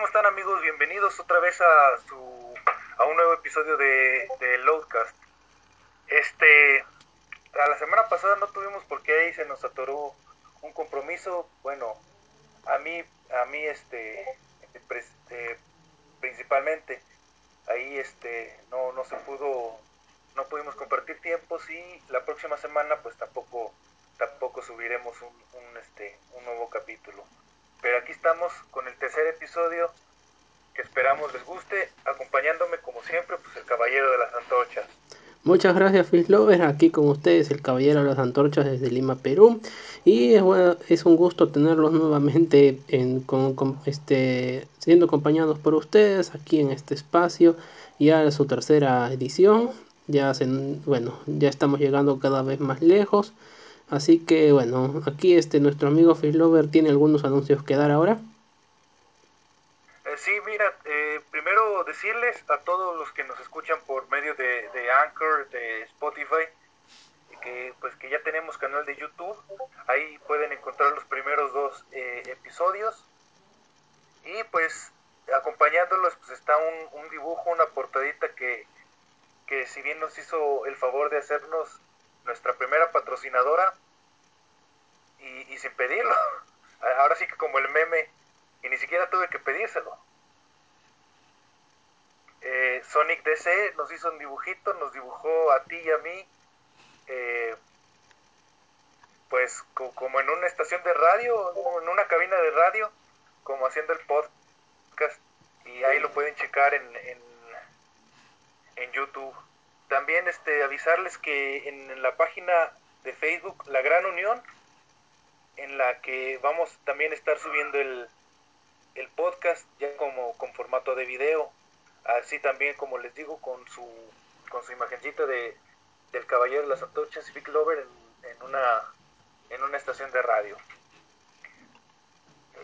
¿cómo están amigos? Bienvenidos otra vez a su a un nuevo episodio de, de Loadcast. Este, a la semana pasada no tuvimos porque ahí se nos atoró un compromiso. Bueno, a mí, a mí este, eh, principalmente ahí este no no se pudo no pudimos compartir tiempos y la próxima semana pues tampoco tampoco subiremos un, un este un nuevo capítulo pero aquí estamos con el tercer episodio que esperamos les guste acompañándome como siempre pues el caballero de las antorchas Muchas gracias Lover, aquí con ustedes el Caballero de las Antorchas desde Lima, Perú. Y es, es un gusto tenerlos nuevamente en, con, este, siendo acompañados por ustedes aquí en este espacio, ya en su tercera edición. Ya, se, bueno, ya estamos llegando cada vez más lejos. Así que bueno, aquí este, nuestro amigo Lover tiene algunos anuncios que dar ahora. Eh, sí, mira, eh, primero decirles a todos los que nos escuchan por medio de, de, Anchor, de Spotify, que pues que ya tenemos canal de YouTube, ahí pueden encontrar los primeros dos eh, episodios y pues acompañándolos pues está un, un, dibujo, una portadita que, que si bien nos hizo el favor de hacernos nuestra primera patrocinadora y, y sin pedirlo, ahora sí que como el meme y ni siquiera tuve que pedírselo. Eh, Sonic DC nos hizo un dibujito, nos dibujó a ti y a mí, eh, pues como en una estación de radio, en una cabina de radio, como haciendo el podcast, y ahí lo pueden checar en, en, en YouTube. También este, avisarles que en, la página de Facebook La Gran Unión, en la que vamos también a estar subiendo el, el podcast ya como con formato de video, así también como les digo con su con su imagencita de del caballero de las antorchas y Big Lover en, en, una en una estación de radio.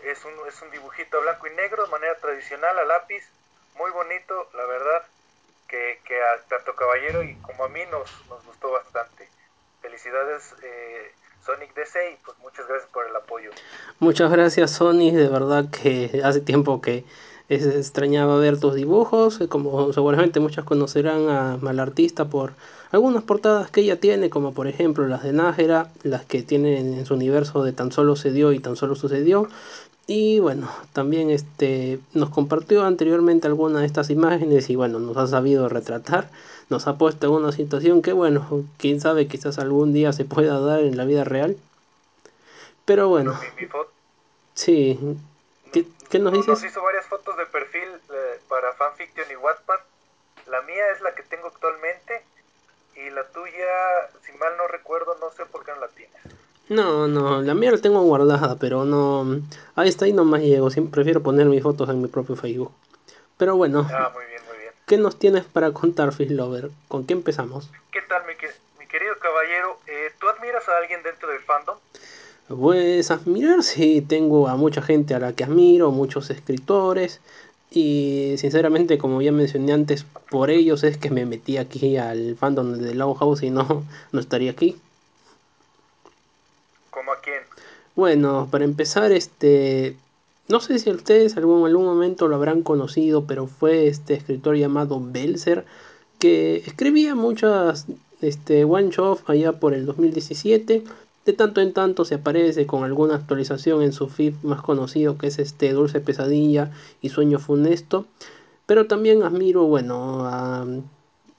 Es un, es un dibujito blanco y negro de manera tradicional a lápiz, muy bonito, la verdad, que, a tanto caballero y como a mí nos, gustó bastante. Felicidades eh, Sonic DC y pues muchas gracias por el apoyo. Muchas gracias Sonic, de verdad que hace tiempo que extrañaba ver tus dibujos, como seguramente muchos conocerán a Malartista por algunas portadas que ella tiene, como por ejemplo las de Nájera, las que tiene en su universo de tan solo se dio y tan solo sucedió. Y bueno, también este nos compartió anteriormente algunas de estas imágenes y bueno, nos ha sabido retratar, nos ha puesto en una situación que bueno, quién sabe, quizás algún día se pueda dar en la vida real. Pero bueno. Sí. ¿Qué, ¿Qué, nos dices? Nos hizo varias fotos de perfil eh, para fanfiction y Wattpad. La mía es la que tengo actualmente y la tuya, si mal no recuerdo, no sé por qué no la tienes. No, no, la mía la tengo guardada, pero no. Ahí está, ahí nomás llego. Siempre prefiero poner mis fotos en mi propio Facebook. Pero bueno. Ah, muy bien, muy bien. ¿Qué nos tienes para contar, Lover? ¿Con qué empezamos? ¿Qué tal, mi, mi querido caballero? Eh, ¿Tú admiras a alguien dentro del fandom? Pues admirar, sí, tengo a mucha gente a la que admiro, muchos escritores. Y sinceramente, como ya mencioné antes, por ellos es que me metí aquí al fandom de Law House y no, no estaría aquí. ¿Como a quién? Bueno, para empezar, este. No sé si ustedes algún, en algún momento lo habrán conocido, pero fue este escritor llamado Belzer, que escribía muchas este, one shot allá por el 2017. De tanto en tanto se aparece con alguna actualización en su feed más conocido que es este Dulce Pesadilla y Sueño Funesto. Pero también admiro, bueno,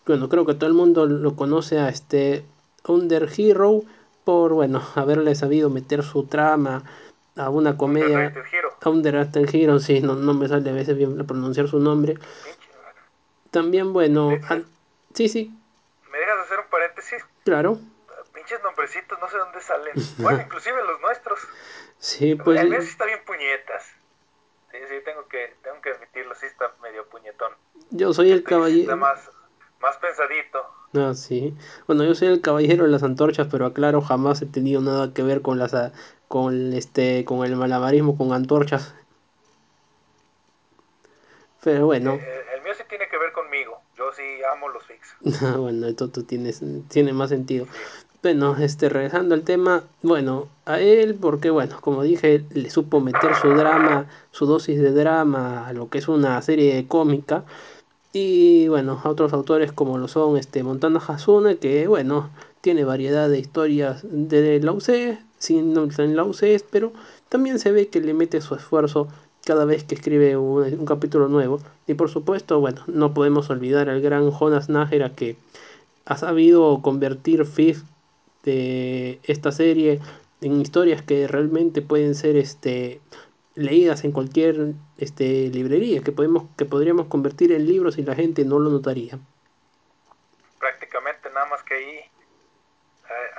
bueno, creo que todo el mundo lo conoce a este Under Hero por, bueno, haberle sabido meter su trama a una comedia. A un Hero, sí, no, no me sale a veces bien pronunciar su nombre. También, bueno, sí, sí. ¿Me dejas hacer un paréntesis? Claro. Pinches nombrecitos, no sé dónde salen. bueno, inclusive los nuestros. Sí, pues. El mío sí está bien puñetas. Sí, sí, tengo que, tengo que admitirlo, sí está medio puñetón. Yo soy el caballero. Está más, más pensadito. Ah, sí. Bueno, yo soy el caballero de las antorchas, pero aclaro, jamás he tenido nada que ver con las con este con el malabarismo con antorchas. Pero bueno. Eh, el mío sí tiene que ver conmigo. Yo sí amo los fix. bueno, esto tú tienes tiene más sentido. Sí. Bueno, este, regresando al tema, bueno, a él, porque bueno, como dije, le supo meter su drama, su dosis de drama a lo que es una serie cómica. Y bueno, a otros autores como lo son este Montana Hasune, que bueno, tiene variedad de historias de la UC, sin la UC, pero también se ve que le mete su esfuerzo cada vez que escribe un, un capítulo nuevo. Y por supuesto, bueno, no podemos olvidar al gran Jonas Nájera que ha sabido convertir FIF de esta serie en historias que realmente pueden ser este leídas en cualquier este, librería, que, podemos, que podríamos convertir en libros y la gente no lo notaría. Prácticamente, nada más que ahí,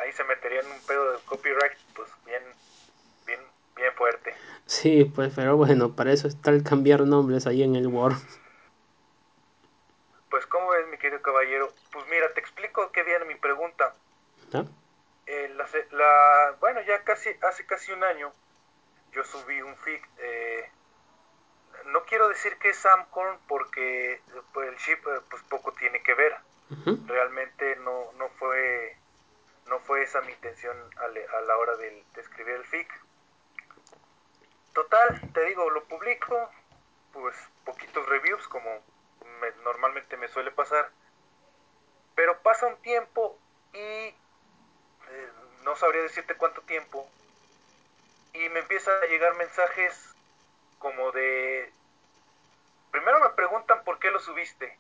ahí se metería en un pedo de copyright, pues bien, bien, bien fuerte. Sí, pues, pero bueno, para eso está el cambiar nombres ahí en el Word. Pues, ¿cómo ves, mi querido caballero? Pues mira, te explico qué viene mi pregunta. ¿Ah? Eh, la, la, bueno, ya casi, hace casi un año, yo subí un fic. Eh, no quiero decir que es Samcorn porque pues, el chip eh, pues poco tiene que ver. Realmente no, no fue no fue esa mi intención a, la hora de, escribir el fic. Total, te digo, lo publico, pues poquitos reviews como normalmente me suele pasar. Pero pasa un tiempo y eh, no sabría decirte cuánto tiempo, y me empiezan a llegar mensajes como de... Primero me preguntan por qué lo subiste.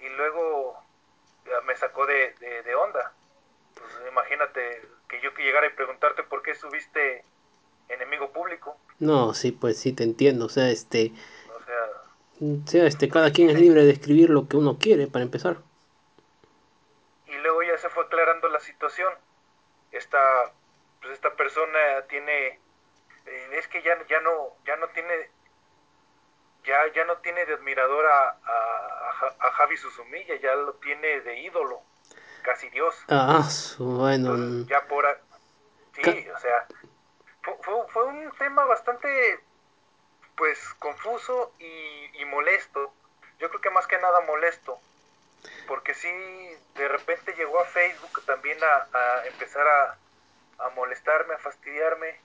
Y, luego me sacó de, onda. Pues imagínate que yo que llegara y preguntarte por qué subiste enemigo público. No, sí, pues sí te entiendo. O sea, este... O sea, este, cada quien es libre de escribir lo que uno quiere, para empezar. Y luego ya se fue aclarando la situación. Esta pues esta persona tiene eh, es que ya, ya no ya no tiene ya ya no tiene de admirador a, a, Javi Susumilla, ya lo tiene de ídolo, casi Dios. Ah, bueno. ya por sí, o sea, fue, fue, un tema bastante pues confuso y, y molesto. Yo creo que más que nada molesto, porque sí, de repente llegó a Facebook también a, a empezar a, a molestarme, a fastidiarme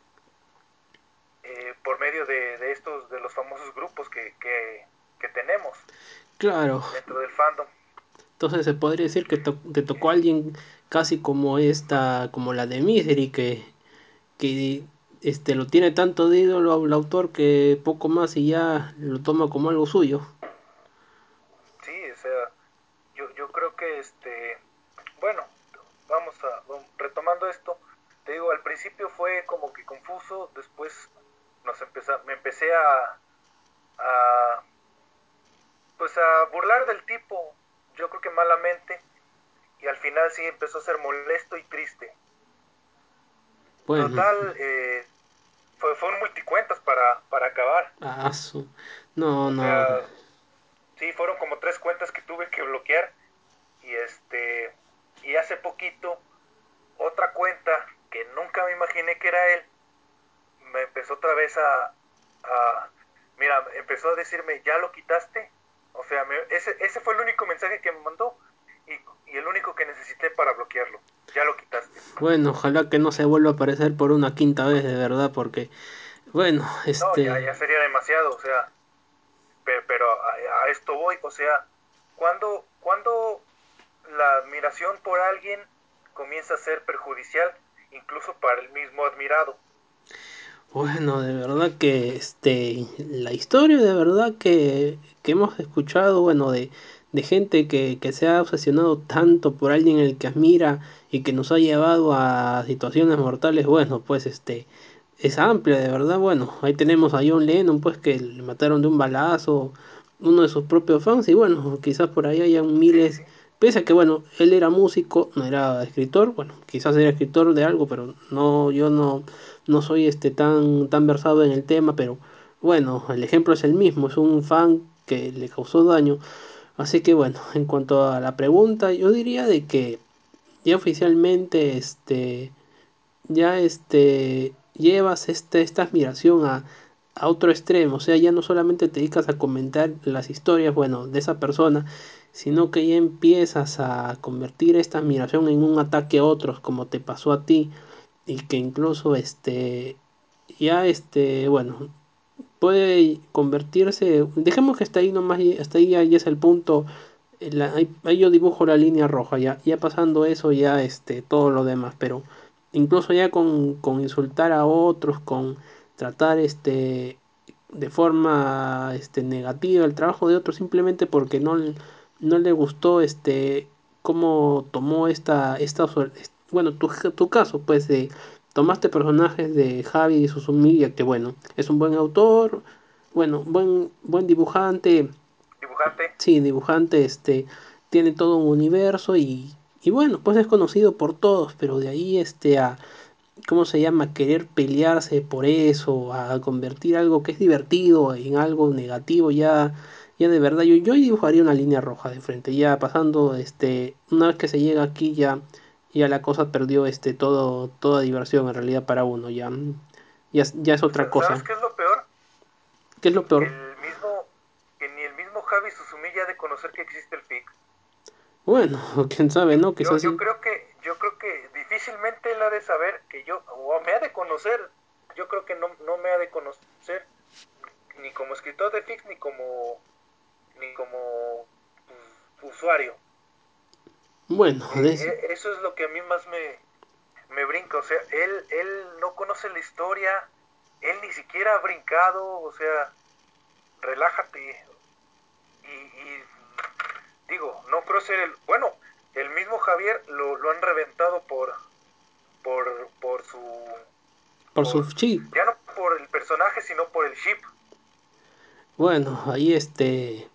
eh, por medio de, estos, de los famosos grupos que, tenemos. Claro. Dentro del fandom. Entonces se podría decir que te tocó alguien casi como esta, como la de Misery, que, que este, lo tiene tanto de ídolo al autor que poco más y ya lo toma como algo suyo. Sí, o sea, yo, yo creo que este, bueno, vamos a, retomando esto, te digo, al principio fue como que confuso, después nos empezó, me empecé a, a, pues a burlar del tipo, yo creo que malamente, y al final sí empezó a ser molesto y triste. Total, eh, fue, fue un multicuentas para, para acabar. Ah, no, no. sí, fueron como tres cuentas que tuve que bloquear. Y este, y hace poquito, otra cuenta que nunca me imaginé que era él, me empezó otra vez a, mira, empezó a decirme, ¿ya lo quitaste? O sea, ese, ese fue el único mensaje que me mandó y, el único que necesité para bloquearlo. Ya lo quitaste. Bueno, ojalá que no se vuelva a aparecer por una quinta vez, de verdad, porque, bueno, este... No, ya, ya sería demasiado, o sea, pero, a, esto voy, o sea, cuando, cuando la admiración por alguien comienza a ser perjudicial, incluso para el mismo admirado. Bueno, de verdad que este la historia de verdad que, que hemos escuchado, bueno, de, de gente que, que, se ha obsesionado tanto por alguien el que admira y que nos ha llevado a situaciones mortales, bueno, pues este es amplia, de verdad, bueno, ahí tenemos a John Lennon, pues que le mataron de un balazo, uno de sus propios fans, y bueno, quizás por ahí hayan miles Pese a que, bueno, él era músico, no era escritor, bueno, quizás era escritor de algo, pero no, yo no, no soy este tan, tan versado en el tema, pero bueno, el ejemplo es el mismo, es un fan que le causó daño. Así que bueno, en cuanto a la pregunta, yo diría de que ya oficialmente este ya este llevas este, esta admiración a, a otro extremo, o sea, ya no solamente te dedicas a comentar las historias, bueno, de esa persona, sino que ya empiezas a convertir esta admiración en un ataque a otros, como te pasó a ti, y que incluso este ya este bueno puede convertirse dejemos que hasta ahí nomás hasta ahí ya, es el punto la, ahí, ahí, yo dibujo la línea roja ya ya pasando eso ya este todo lo demás pero incluso ya con, con insultar a otros con tratar este de forma este negativa el trabajo de otros simplemente porque no no le gustó este cómo tomó esta esta bueno tu, tu caso pues de tomaste personajes de Javi y Suzumiya que bueno es un buen autor bueno buen buen dibujante. Dibujante sí dibujante este tiene todo un universo y y bueno pues es conocido por todos pero de ahí este a cómo se llama querer pelearse por eso a convertir algo que es divertido en algo negativo ya ya de verdad yo, yo dibujaría una línea roja de frente ya pasando este una vez que se llega aquí ya ya la cosa perdió este todo toda diversión en realidad para uno ya ya, ya es otra ¿Sabes cosa ¿Sabes qué es lo peor? ¿qué es lo peor? El mismo que ni el mismo Javi Suzumiya de conocer que existe el FIC bueno quién sabe no yo, quizás yo sí. creo que yo creo que difícilmente él ha de saber que yo o me ha de conocer yo creo que no, no me ha de conocer ni como escritor de FIC ni como ni como usuario bueno de... eh, eso es lo que a mí más me, me brinca, o sea, él, él no conoce la historia, él ni siquiera ha brincado, o sea, relájate. Y, y digo, no creo ser el, bueno, el mismo Javier lo, lo han reventado por, por, por su... Por, por su chip. Ya no por el personaje, sino por el chip. Bueno, ahí este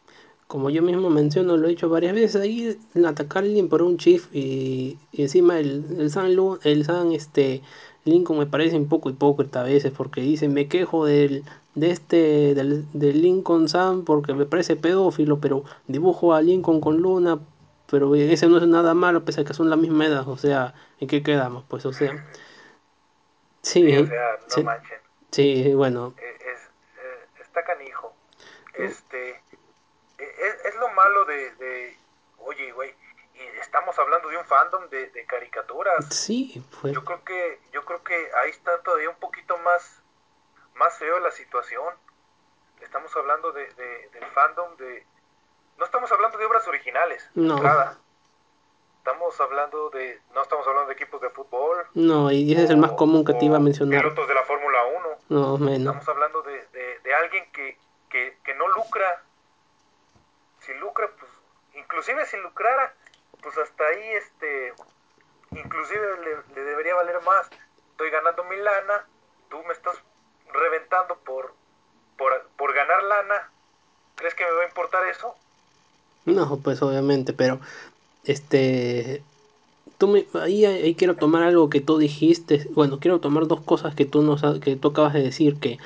como yo mismo menciono, lo he hecho varias veces, ahí atacar a alguien por un chief y, y encima el, el San Lu, el San este Lincoln me parece un poco hipócrita a veces porque dice me quejo del de este del, del Lincoln Sam porque me parece pedófilo, pero dibujo a Lincoln con Luna, pero ese no es nada malo pese a que son la misma edad, o sea, ¿en qué quedamos? Pues o sea, sí, sí o sea, no sí, manchen. Sí, bueno. Es, es, está canijo. Este es, es, lo malo de, de oye, güey, y estamos hablando de un fandom de, de, caricaturas. Sí, pues. Yo creo que, yo creo que ahí está todavía un poquito más, más feo la situación. Estamos hablando de, de, del fandom de. No estamos hablando de obras originales, no. entrada. Estamos hablando de. No estamos hablando de equipos de fútbol. No, y ese o, es el más común que te iba a mencionar. Pilotos de la Fórmula 1. No, menos. Estamos hablando de, de, de alguien que, que, que no lucra si lucra, pues, inclusive si lucrara, pues hasta ahí, este, inclusive le, debería valer más. Estoy ganando mi lana, tú me estás reventando por, por, por ganar lana. ¿Crees que me va a importar eso? No, pues obviamente, pero, este, tú me, ahí, ahí quiero tomar algo que tú dijiste, bueno, quiero tomar dos cosas que tú, nos, que tú acabas de decir, que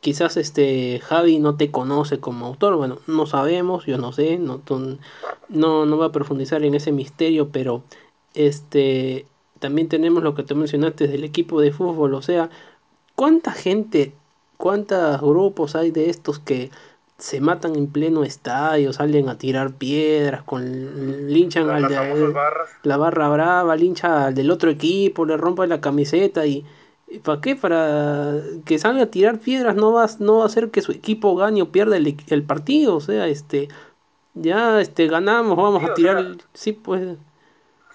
quizás este Javi no te conoce como autor, bueno, no sabemos, yo no sé, no, no, no va a profundizar en ese misterio, pero este también tenemos lo que te mencionaste del equipo de fútbol, o sea, ¿cuánta gente, cuántos grupos hay de estos que se matan en pleno estadio, salen a tirar piedras, con linchan la, al de, la barra brava, lincha al del otro equipo, le rompe la camiseta y ¿Para qué? Para que salga a tirar piedras no va, no va a hacer que su equipo gane o pierda el, el partido. O sea, este ya este ganamos, vamos sí, a tirar. Sea, sí, pues.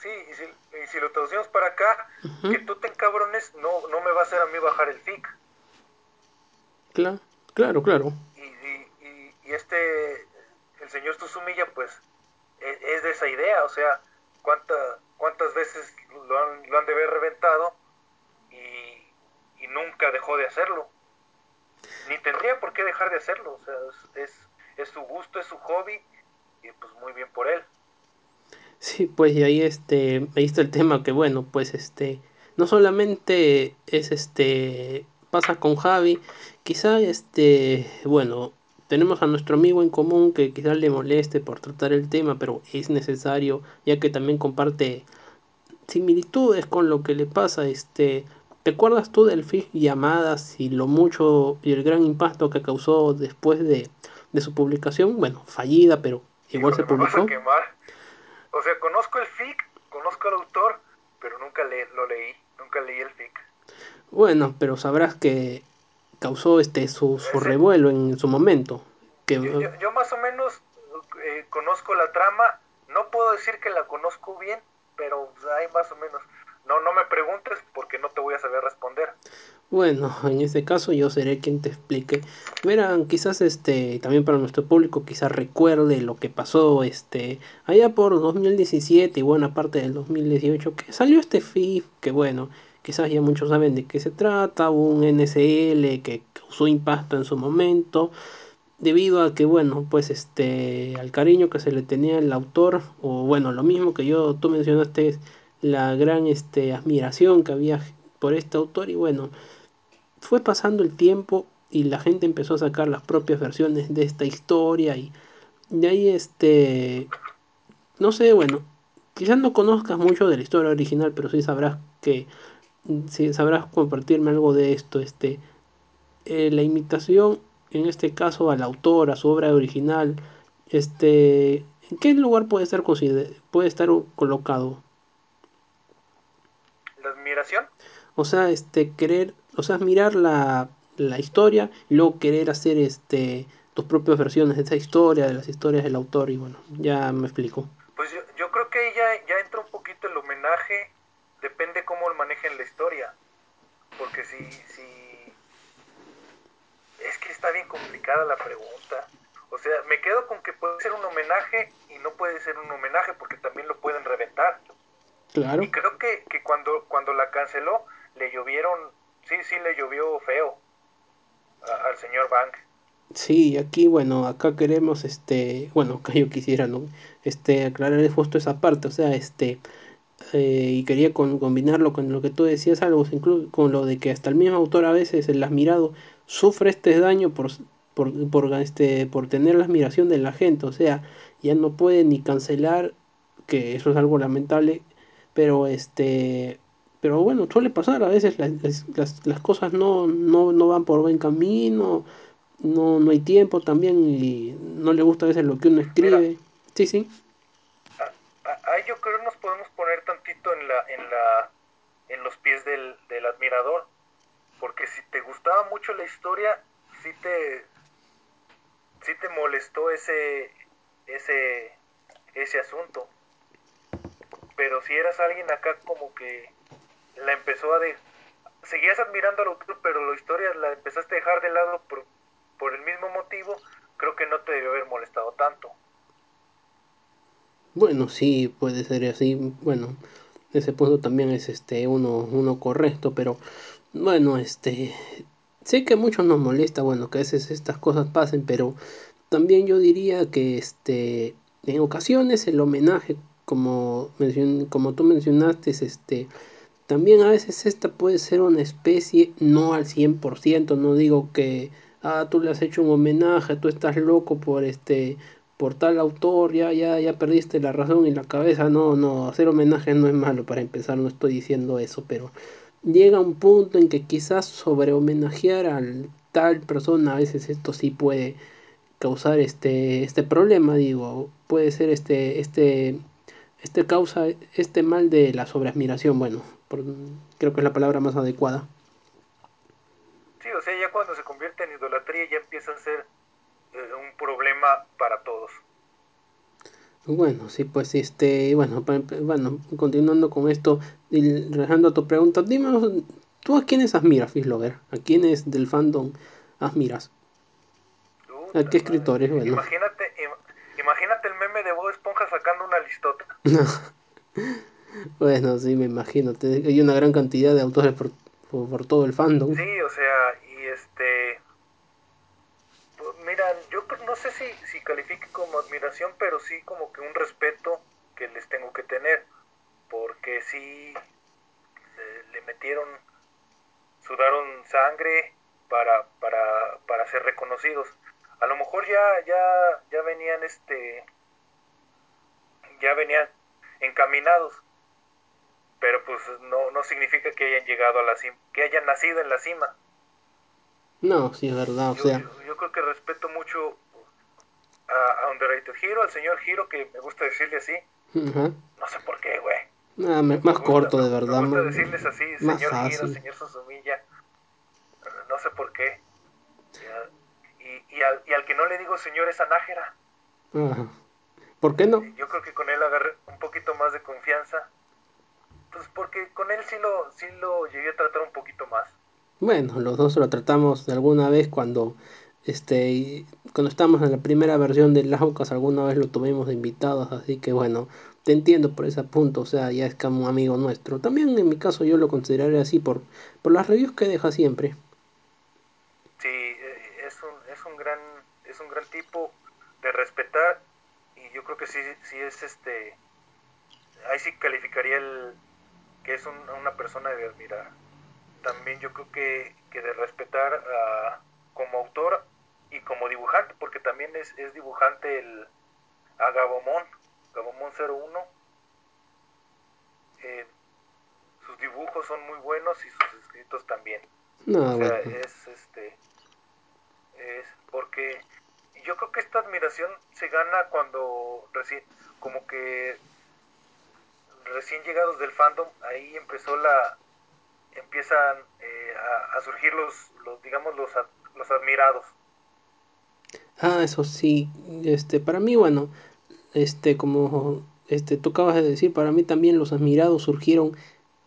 Sí, y si, y si, lo traducimos para acá, uh -huh. que tú te encabrones no, no me va a hacer a mí bajar el FIC. Claro, claro, claro. Y, y, y, este, el señor Tuzumilla, pues, es, es, de esa idea. O sea, ¿cuánta, ¿cuántas veces lo han, lo han de haber reventado? Nunca dejó de hacerlo. Ni tendría por qué dejar de hacerlo. O sea, es, es, su gusto, es su hobby y pues muy bien por él. Sí, pues y ahí este, ahí está el tema que bueno, pues este, no solamente es este, pasa con Javi, quizá este, bueno, tenemos a nuestro amigo en común que quizás le moleste por tratar el tema, pero es necesario ya que también comparte similitudes con lo que le pasa este ¿Te acuerdas tú del FIC llamadas y lo mucho y el gran impacto que causó después de, de su publicación? Bueno, fallida, pero igual Híjole, se publicó. O sea, conozco el FIC, conozco al autor, pero nunca le, lo leí, nunca leí el FIC. Bueno, pero sabrás que causó este su, su revuelo en su momento. Que, yo, yo, yo más o menos eh, conozco la trama, no puedo decir que la conozco bien, pero hay más o menos. No, no me preguntes porque no te voy a saber responder. Bueno, en este caso yo seré quien te explique. Verán, quizás este también para nuestro público quizás recuerde lo que pasó este allá por 2017 y buena parte del 2018 que salió este FIF, que bueno, quizás ya muchos saben de qué se trata, un NSL que causó impacto en su momento debido a que bueno, pues este al cariño que se le tenía el autor o bueno, lo mismo que yo tú mencionaste la gran este, admiración que había por este autor y bueno, fue pasando el tiempo y la gente empezó a sacar las propias versiones de esta historia y de ahí este, no sé, bueno, quizás no conozcas mucho de la historia original, pero sí sabrás que, sí sabrás compartirme algo de esto, este, eh, la imitación, en este caso al autor, a su obra original, este, ¿en qué lugar puede estar, puede estar colocado? La admiración. O sea, este, querer, o sea, mirar la, la historia y luego querer hacer este tus propias versiones de esa historia, de las historias del autor y bueno, ya me explico. Pues yo, yo creo que ya, ya entra un poquito el homenaje, depende cómo manejen la historia, porque si, si... Es que está bien complicada la pregunta. O sea, me quedo con que puede ser un homenaje y no puede ser un homenaje porque también lo pueden reventar. Claro. Y creo que, que cuando, cuando la canceló, le llovieron, sí, sí, le llovió feo a, al señor Bank. Sí, aquí, bueno, acá queremos, este, bueno, acá yo quisiera, ¿no? Este, aclararles justo esa parte, o sea, este, eh, y quería con, combinarlo con lo que tú decías, algo, incluso con lo de que hasta el mismo autor a veces, el admirado, sufre este daño por, por, por, este, por tener la admiración de la gente, o sea, ya no puede ni cancelar, que eso es algo lamentable, pero este pero bueno suele pasar a veces las, las, las cosas no, no, no, van por buen camino no, no hay tiempo también y no le gusta a veces lo que uno escribe. Mira, sí. Sí ahí yo creo nos podemos poner tantito en la en la en los pies del, del admirador porque si te gustaba mucho la historia sí te sí te molestó ese ese ese asunto pero si eras alguien acá como que la empezó a de seguías admirando al autor pero la historia la empezaste a dejar de lado por, por el mismo motivo creo que no te debió haber molestado tanto. Bueno sí puede ser así. Bueno ese punto también es este uno uno correcto pero bueno este sé que a muchos nos molesta bueno que a veces estas cosas pasen pero también yo diría que este en ocasiones el homenaje como, mencion, como tú mencionaste, este, también a veces esta puede ser una especie, no al 100%, no digo que, ah, tú le has hecho un homenaje, tú estás loco por este por tal autor, ya, ya, ya perdiste la razón y la cabeza, no, no, hacer homenaje no es malo para empezar, no estoy diciendo eso, pero llega un punto en que quizás sobre homenajear a tal persona, a veces esto sí puede causar este, este problema, digo, puede ser este, este este causa este mal de la sobreadmiración, bueno, por, creo que es la palabra más adecuada. Sí, o sea, ya cuando se convierte en idolatría ya empieza a ser eh, un problema para todos. Bueno, sí, pues este, bueno, bueno, continuando con esto y a tu pregunta, dime, ¿tú a quiénes admiras, Fislover? ¿A quiénes del fandom admiras? ¿A qué escritores? Bueno. Imagínate, meme de Bob Esponja sacando una listota. bueno, sí, me imagino. Hay una gran cantidad de autores por, por, por todo el fandom. Sí, o sea, y este... Pues mira, yo no sé si, si califique como admiración, pero sí como que un respeto que les tengo que tener. Porque sí le, le metieron, sudaron sangre para, para, para ser reconocidos. A lo mejor ya, ya, ya venían este ya venían encaminados pero pues no, no significa que hayan llegado a la cima, que hayan nacido en la cima. No, sí es verdad, o yo, sea... Yo, yo, creo que respeto mucho a, a Underrated Hero, al señor Hero, que me gusta decirle así. Uh -huh. No sé por qué, güey. Ah, más gusta, corto, de verdad. Me gusta más, decirles así, señor. Hiro, señor Susumilla. No sé por qué. Y, y, al, y, al, que no le digo señor es a Nájera. Ajá. ¿Por qué no? Yo creo que con él agarré un poquito más de confianza. Pues porque con él sí lo, sí lo llegué a tratar un poquito más. Bueno, los dos lo tratamos alguna vez cuando este cuando estábamos en la primera versión de Laucas alguna vez lo tuvimos de invitados, así que bueno, te entiendo por ese punto, o sea, ya es como un amigo nuestro. También en mi caso yo lo consideraría así por, por las reviews que deja siempre. Sí, es un, es un gran, es un gran tipo de respetar yo creo que sí, sí es este, ahí sí calificaría el que es un, una persona de admirar. También yo creo que, que de respetar a, como autor y como dibujante, porque también es, es dibujante el, a Gabomón, Gabomón 01. Eh, sus dibujos son muy buenos y sus escritos también. No, o sea, bueno. es este es porque yo creo que esta admiración se gana cuando recién como que recién llegados del fandom ahí empezó la empiezan eh, a, surgir los, los digamos los, los admirados. Ah eso sí este para mí bueno este como este tú acabas de decir para mí también los admirados surgieron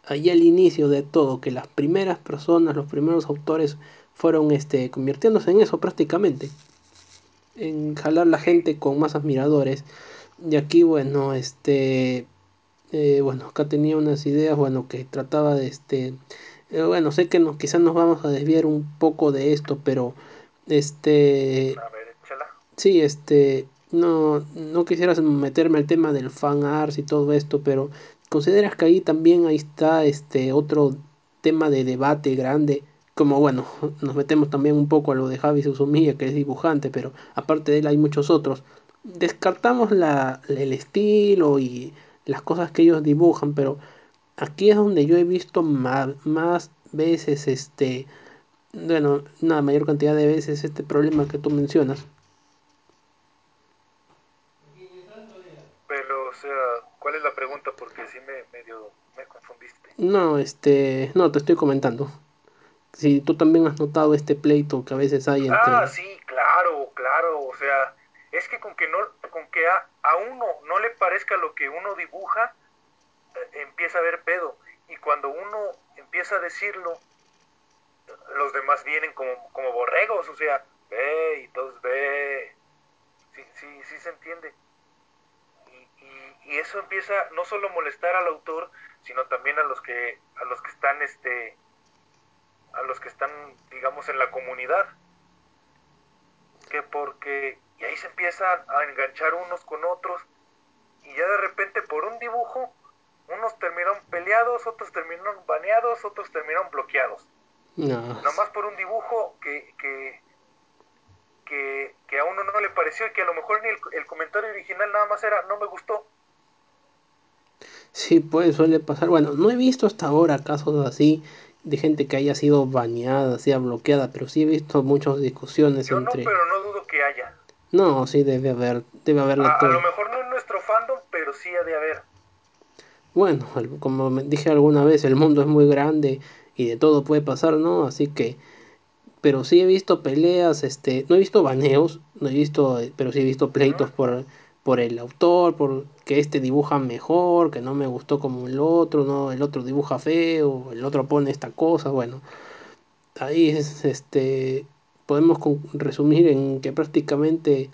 allí al inicio de todo que las primeras personas los primeros autores fueron este convirtiéndose en eso prácticamente en jalar la gente con más admiradores. Y aquí bueno este eh, bueno acá tenía unas ideas bueno que trataba de este eh, bueno sé que nos, quizás nos vamos a desviar un poco de esto pero este a ver échala. sí este no no quisieras meterme al tema del fan arts y todo esto pero consideras que ahí también ahí está este otro tema de debate grande como bueno, nos metemos también un poco a lo de Javi Susumilla, que es dibujante, pero aparte de él hay muchos otros. Descartamos la, el estilo y las cosas que ellos dibujan, pero aquí es donde yo he visto más, más veces este, bueno, una mayor cantidad de veces este problema que tú mencionas. Pero, o sea, ¿cuál es la pregunta? Porque sí me medio me confundiste. No, este, no, te estoy comentando si tú también has notado este pleito que a veces hay entre... Ah, sí, claro, claro, o sea, es que con que, no, con que a, a uno no le parezca lo que uno dibuja, eh, empieza a haber pedo. Y cuando uno empieza a decirlo, los demás vienen como, como borregos, o sea, ve y todos ve. Sí, sí, sí se entiende. Y, y, y, eso empieza no solo a molestar al autor, sino también a los que, a los que están este, a los que están, digamos, en la comunidad. Que porque, y ahí se empiezan a enganchar unos con otros, y ya de repente por un dibujo, unos terminaron peleados, otros terminaron baneados, otros terminaron bloqueados. No. Nomás por un dibujo que, que, que, que, a uno no le pareció y que a lo mejor ni el, el comentario original nada más era no me gustó. Sí, pues suele pasar. Bueno, no he visto hasta ahora casos así de gente que haya sido baneada, sea bloqueada, pero sí he visto muchas discusiones Yo entre... no, pero no dudo que haya. No, sí debe haber, debe haberla A, a lo mejor no en nuestro fandom, pero sí ha de haber. Bueno, como dije alguna vez, el mundo es muy grande y de todo puede pasar, ¿no? Así que... Pero sí he visto peleas, este... No he visto baneos, no he visto... Pero sí he visto pleitos por, por el autor, por que este dibuja mejor, que no me gustó como el otro, no, el otro dibuja feo, el otro pone esta cosa, bueno, ahí es, este, podemos resumir en que prácticamente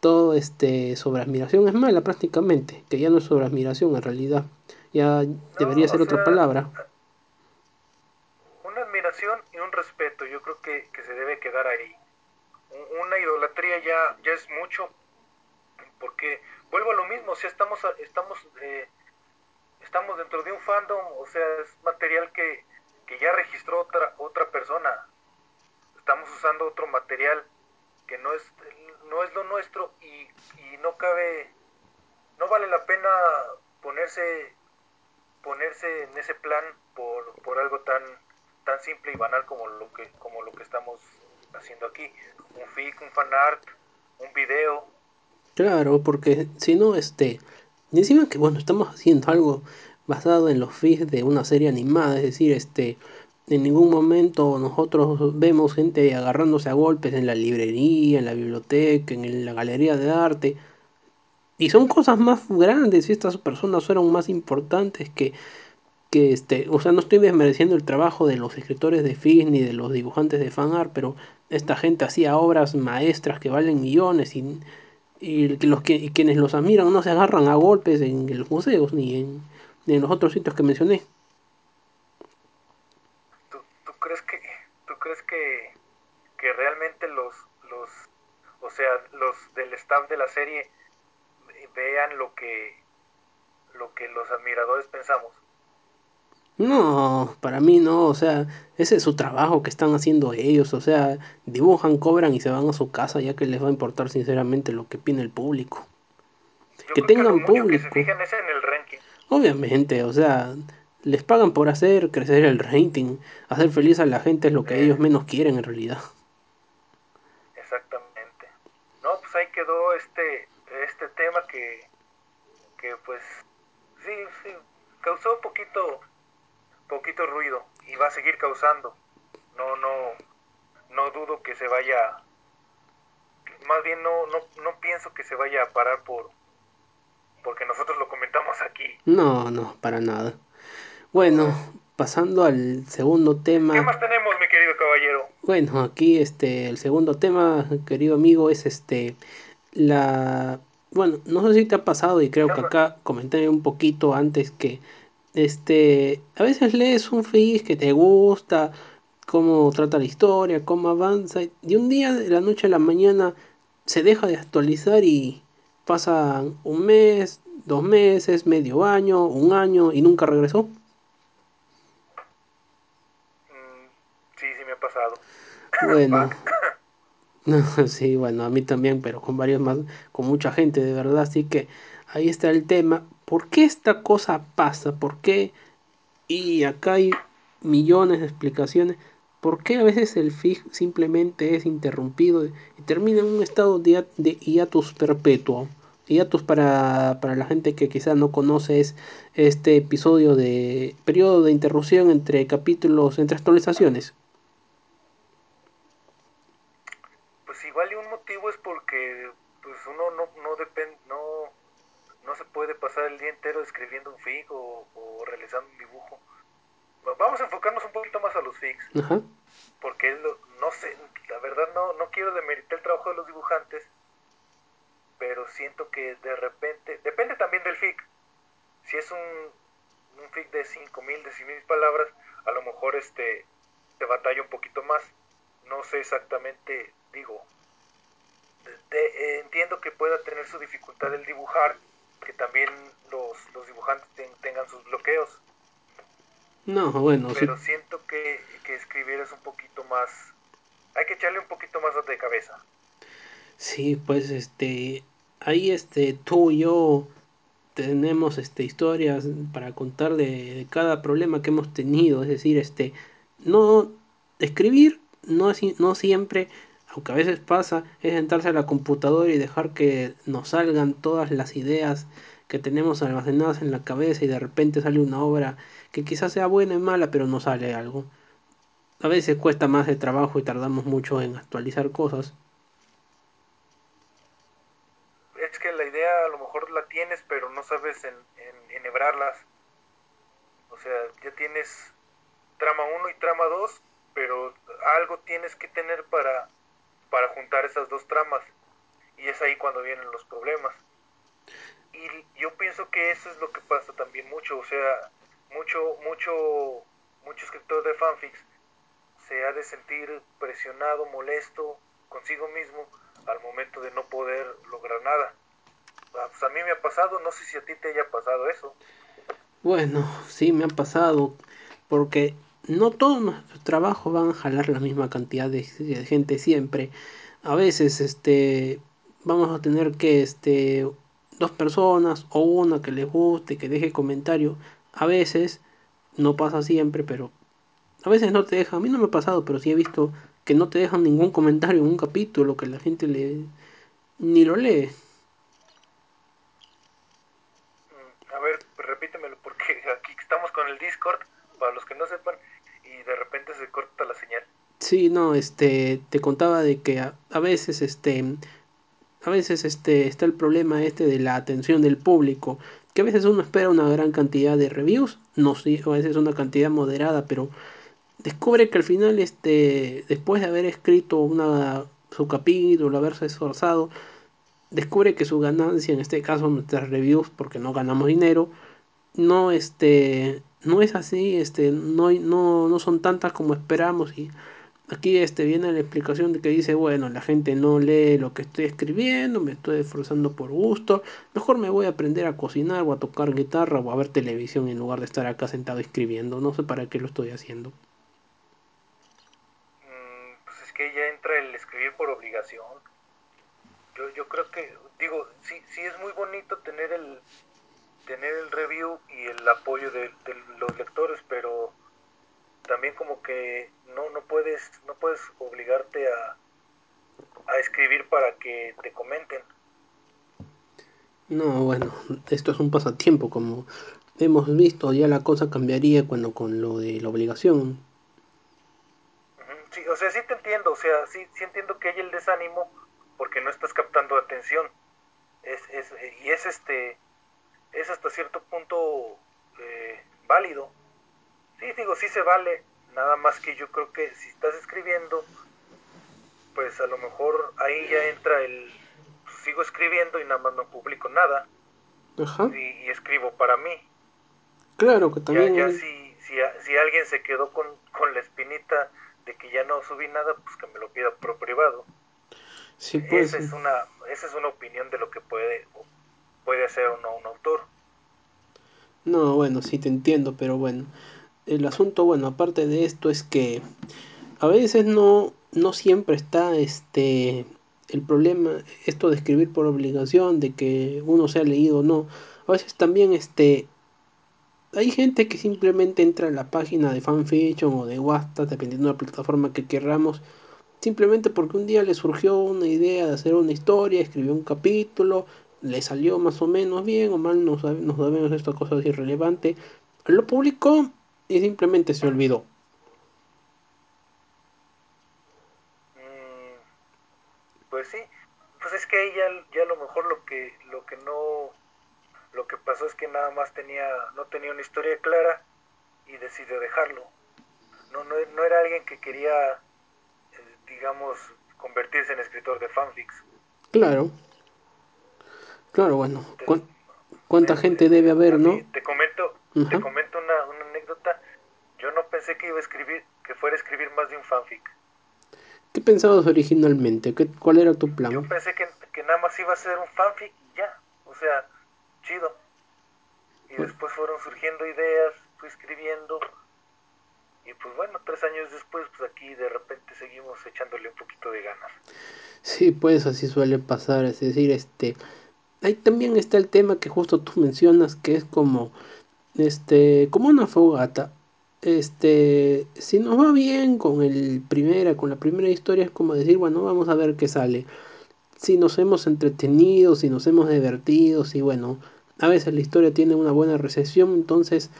todo este sobre admiración es mala prácticamente, que ya no es sobre admiración en realidad, ya no, debería ser otra sea, palabra. Una admiración y un respeto, yo creo que, que se debe quedar ahí. Una idolatría ya, ya es mucho, porque vuelvo a lo mismo, o sea, estamos, estamos, eh, estamos dentro de un fandom, o sea, es material que, que ya registró otra, otra persona. Estamos usando otro material que no es, no es lo nuestro y, y no cabe, no vale la pena ponerse ponerse en ese plan por, por algo tan, tan simple y banal como lo que, como lo que estamos haciendo aquí. Un fic, un fanart, un video. Claro, porque si no, este, encima que bueno, estamos haciendo algo basado en los feeds de una serie animada, es decir, este, en ningún momento nosotros vemos gente agarrándose a golpes en la librería, en la biblioteca, en la galería de arte. Y son cosas más grandes y estas personas fueron más importantes que, que este, o sea, no estoy desmereciendo el trabajo de los escritores de feeds ni de los dibujantes de fanart, pero esta gente hacía obras maestras que valen millones y y, los que, y quienes los admiran no se agarran a golpes en los museos ni en, ni en los otros sitios que mencioné. ¿Tú, tú crees que, tú crees que, que realmente los, los, o sea, los del staff de la serie vean lo que, lo que los admiradores pensamos? No, para mí no, o sea, ese es su trabajo que están haciendo ellos, o sea, dibujan, cobran y se van a su casa ya que les va a importar sinceramente lo que opina el público. Yo que que tengan que público. se fijan es en el ranking. Obviamente, o sea, les pagan por hacer crecer el rating, hacer feliz a la gente es lo que Eh, ellos menos quieren en realidad. exactamente. No, pues ahí quedó este, este tema que, que pues sí, sí, causó un poquito, poquito ruido y va a seguir causando. No, no, no dudo que se vaya, más bien no, no, no pienso que se vaya a parar por, porque nosotros lo comentamos aquí. No, no, para nada. Bueno, pasando al segundo tema. ¿Qué más tenemos, mi querido caballero? Bueno, aquí este el segundo tema, querido amigo, es este la bueno, no sé si te ha pasado y creo que acá comenté un poquito antes que este a veces lees un feed que te gusta, cómo trata la historia, cómo avanza y un día de la noche a la mañana se deja de actualizar y pasa un mes, dos meses, medio año, un año y nunca regresó. Mm, sí, sí me ha pasado. Bueno, sí, bueno, a mí también, pero con varios más, con mucha gente, de verdad. Así que ahí está el tema. ¿Por qué esta cosa pasa? ¿Por qué? Y acá hay millones de explicaciones. ¿Por qué a veces el FIG simplemente es interrumpido y termina en un estado de, hiatus perpetuo? Hiatus para, para la gente que quizás no conoce es este episodio de periodo de interrupción entre capítulos, entre actualizaciones. Pues igual y un motivo es porque pues uno no, no depende, puede pasar el día entero escribiendo un FIG o, o realizando un dibujo. Vamos a enfocarnos un poquito más a los FIGs. Ajá. Porque lo, no sé, la verdad no, no quiero demeritar el trabajo de los dibujantes, pero siento que de repente, depende también del FIG. Si es un, un FIG de 5.000, de 100.000 palabras, a lo mejor este te batalla un poquito más. No sé exactamente, digo, de, de, eh, entiendo que pueda tener su dificultad el dibujar, que también los, los dibujantes ten, tengan sus bloqueos. No, bueno, pero sí. siento que, que, escribir es un poquito más. Hay que echarle un poquito más de cabeza. Sí, pues este. Ahí este, tú y yo tenemos este, historias para contar de, de cada problema que hemos tenido. Es decir, este. No. Escribir no, no siempre, aunque a veces pasa, es sentarse a la computadora y dejar que nos salgan todas las ideas que tenemos almacenadas en la cabeza y de repente sale una obra que quizás sea buena y mala, pero no sale algo. A veces cuesta más de trabajo y tardamos mucho en actualizar cosas. Es que la idea a lo mejor la tienes, pero no sabes en, en, enhebrarlas. O sea, ya tienes trama 1 y trama 2, pero algo tienes que tener para, para juntar esas dos tramas. Y es ahí cuando vienen los problemas. Y yo pienso que eso es lo que pasa también mucho. O sea, mucho, mucho, mucho escritor de fanfics se ha de sentir presionado, molesto consigo mismo al momento de no poder lograr nada. Ah, pues a mí me ha pasado, no sé si a ti te haya pasado eso. Bueno, sí me ha pasado, porque no todos nuestros trabajos van a jalar la misma cantidad de, de gente siempre. A veces, este, vamos a tener que, este, dos personas o una que les guste, que deje comentario. a veces, no pasa siempre, pero a veces no te deja, a mí no me ha pasado, pero sí he visto que no te dejan ningún comentario en un capítulo, que la gente le ni lo lee. Mm, a ver, repítemelo, porque aquí estamos con el Discord, para los que no sepan, y de repente se corta la señal. Sí, no, este, te contaba de que a, a veces, este, a veces, este, está el problema este de la atención del público, que a veces uno espera una gran cantidad de reviews, no sé, a veces una cantidad moderada, pero descubre que al final, este, después de haber escrito una, su capítulo, haberse esforzado, descubre que su ganancia, en este caso nuestras reviews, porque no ganamos dinero, no, este, no es así, este, no, no, no son tantas como esperamos y aquí este, viene la explicación de que dice, bueno, la gente no lee lo que estoy escribiendo, me estoy esforzando por gusto, mejor me voy a aprender a cocinar o a tocar guitarra o a ver televisión en lugar de estar acá sentado escribiendo, no sé para qué lo estoy haciendo. Mm, pues es que ya entra el escribir por obligación. Yo, yo creo que, digo, sí, sí es muy bonito tener el, tener el review y el apoyo de, de los lectores, pero también como que no, no puedes, no puedes obligarte a, a escribir para que te comenten. No, bueno, esto es un pasatiempo, como hemos visto, ya la cosa cambiaría cuando con lo de la obligación. Sí, o sea, sí te entiendo, o sea, sí, sí entiendo que hay el desánimo porque no estás captando atención. Es, es, y es este, es hasta cierto punto eh, válido. Sí, digo, sí se vale, nada más que yo creo que si estás escribiendo, pues a lo mejor ahí ya entra el, pues, sigo escribiendo y nada más no publico nada. Ajá. Y, y escribo para mí. Claro que también... Ya, ya si, si, si, alguien se quedó con, con la espinita de que ya no subí nada, pues que me lo pida por privado. Sí, pues, esa, es una, esa es una opinión de lo que puede, puede hacer o no un autor. No, bueno, sí te entiendo, pero bueno, el asunto, bueno, aparte de esto es que a veces no, no siempre está este el problema, esto de escribir por obligación, de que uno sea leído o no. A veces también este hay gente que simplemente entra a la página de fanfiction o de Wattpad, dependiendo de la plataforma que querramos, simplemente porque un día le surgió una idea de hacer una historia, escribió un capítulo, le salió más o menos bien o mal, no, sabe, no sabemos esta cosa es irrelevante, lo publicó y simplemente se olvidó. Mm, pues sí, pues es que ahí ya, ya a lo mejor lo que, lo que no, lo que pasó es que nada más tenía, no tenía una historia clara y decidió dejarlo. No, no, no era alguien que quería, eh, digamos, convertirse en escritor de fanfics. Claro. Claro, bueno. ¿cu ¿Cuánta gente debe haber, no? Te comento, uh -huh. te comento una, una, anécdota. Yo no pensé que iba a escribir, que fuera a escribir más de un fanfic. ¿Qué pensabas originalmente? ¿Qué, ¿Cuál era tu plan? Yo pensé que, que, nada más iba a ser un fanfic y ya. O sea, chido. Y bueno. después fueron surgiendo ideas, fui escribiendo. Y pues bueno, tres años después, pues aquí de repente seguimos echándole un poquito de ganas. Sí, pues así suele pasar. Es decir, este ahí también está el tema que justo tú mencionas, que es como, este, como una fogata. Este, si nos va bien con el primera, con la primera historia, es como decir, bueno, vamos a ver qué sale. Si nos hemos entretenido, si nos hemos divertido, si bueno, a veces la historia tiene una buena recepción, entonces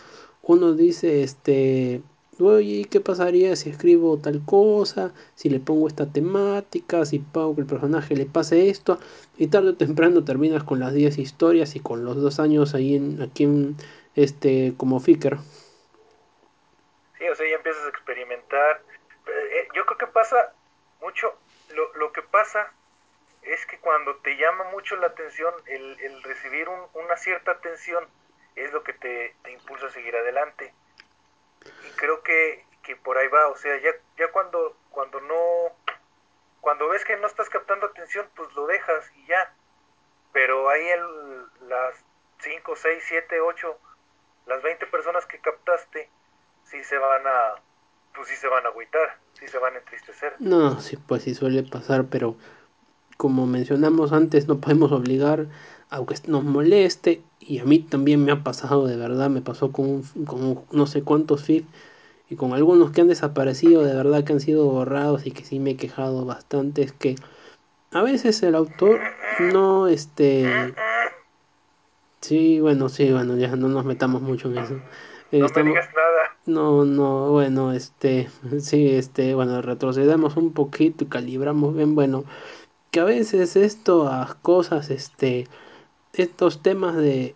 uno dice, este, oye, ¿qué pasaría si escribo tal cosa? Si le pongo esta temática, si pago que el personaje le pase esto, y tarde o temprano terminas con las 10 historias y con los dos años ahí en, aquí en, este, como Ficker. Sí, o sea, ya empiezas a experimentar. Eh, yo creo que pasa mucho, lo, lo, que pasa es que cuando te llama mucho la atención, el, el recibir un, una cierta atención es lo que te, te impulsa a seguir adelante y creo que, que por ahí va, o sea, ya, ya cuando, cuando no, cuando ves que no estás captando atención, pues lo dejas y ya. Pero ahí el, las 5, 6, 7, 8, las 20 personas que captaste, sí se van a, pues sí se van a agüitar, sí se van a entristecer. No, sí, pues sí suele pasar, pero como mencionamos antes, no podemos obligar aunque nos moleste, y a mí también me ha pasado de verdad, me pasó con, con no sé cuántos FIF y con algunos que han desaparecido, de verdad que han sido borrados y que sí me he quejado bastante, es que a veces el autor no, este... Sí, bueno, sí, bueno, ya no nos metamos mucho en eso. Eh, no estamos, me digas nada. No, no, bueno, este, sí, este, bueno, retrocedemos un poquito y calibramos bien, bueno, que a veces estas cosas, este, estos temas de,